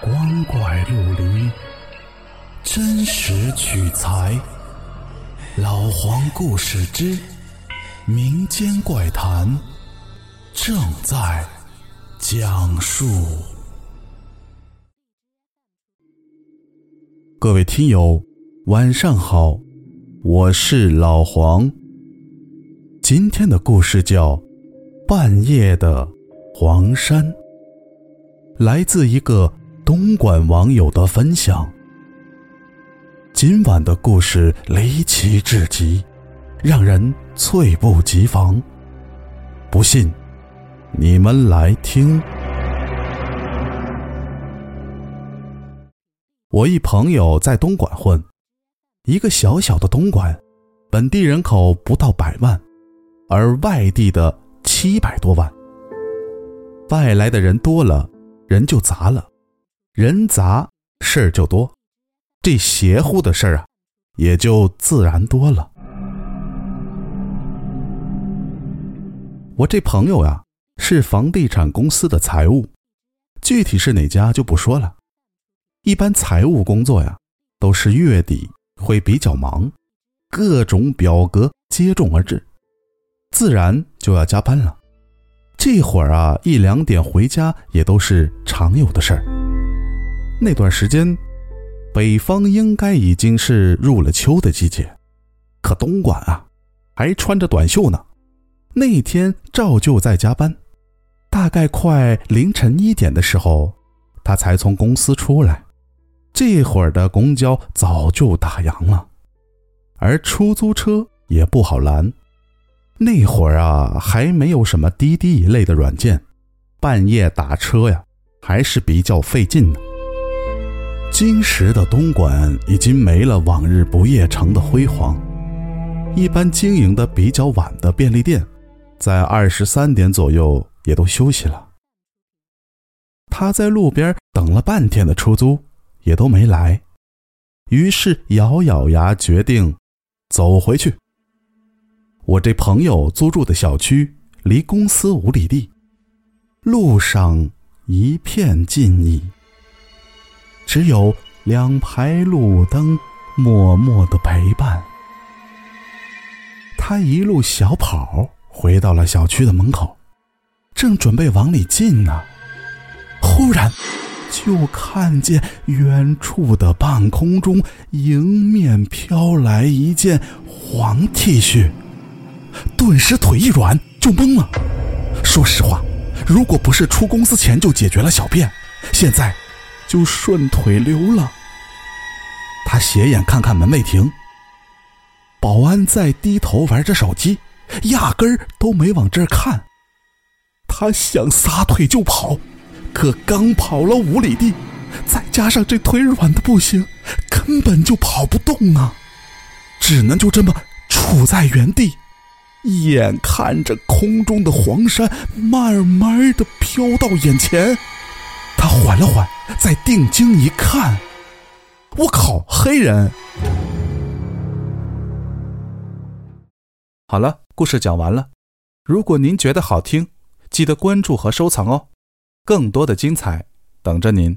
光怪陆离，真实取材。老黄故事之民间怪谈正在讲述。各位听友，晚上好，我是老黄。今天的故事叫《半夜的黄山》，来自一个。东莞网友的分享。今晚的故事离奇至极，让人猝不及防。不信，你们来听。我一朋友在东莞混，一个小小的东莞，本地人口不到百万，而外地的七百多万。外来的人多了，人就杂了。人杂事儿就多，这邪乎的事儿啊，也就自然多了。我这朋友呀，是房地产公司的财务，具体是哪家就不说了。一般财务工作呀，都是月底会比较忙，各种表格接踵而至，自然就要加班了。这会儿啊，一两点回家也都是常有的事儿。那段时间，北方应该已经是入了秋的季节，可东莞啊，还穿着短袖呢。那天照旧在加班，大概快凌晨一点的时候，他才从公司出来。这会儿的公交早就打烊了，而出租车也不好拦。那会儿啊，还没有什么滴滴一类的软件，半夜打车呀，还是比较费劲的。今时的东莞已经没了往日不夜城的辉煌，一般经营的比较晚的便利店，在二十三点左右也都休息了。他在路边等了半天的出租也都没来，于是咬咬牙决定走回去。我这朋友租住的小区离公司五里地，路上一片静谧。只有两排路灯默默的陪伴。他一路小跑回到了小区的门口，正准备往里进呢，忽然就看见远处的半空中迎面飘来一件黄 T 恤，顿时腿一软就懵了。说实话，如果不是出公司前就解决了小便，现在。就顺腿溜了。他斜眼看看门卫亭，保安在低头玩着手机，压根儿都没往这儿看。他想撒腿就跑，可刚跑了五里地，再加上这腿软的不行，根本就跑不动啊！只能就这么杵在原地，眼看着空中的黄山慢慢的飘到眼前。他缓了缓，再定睛一看，我靠，黑人！好了，故事讲完了。如果您觉得好听，记得关注和收藏哦，更多的精彩等着您。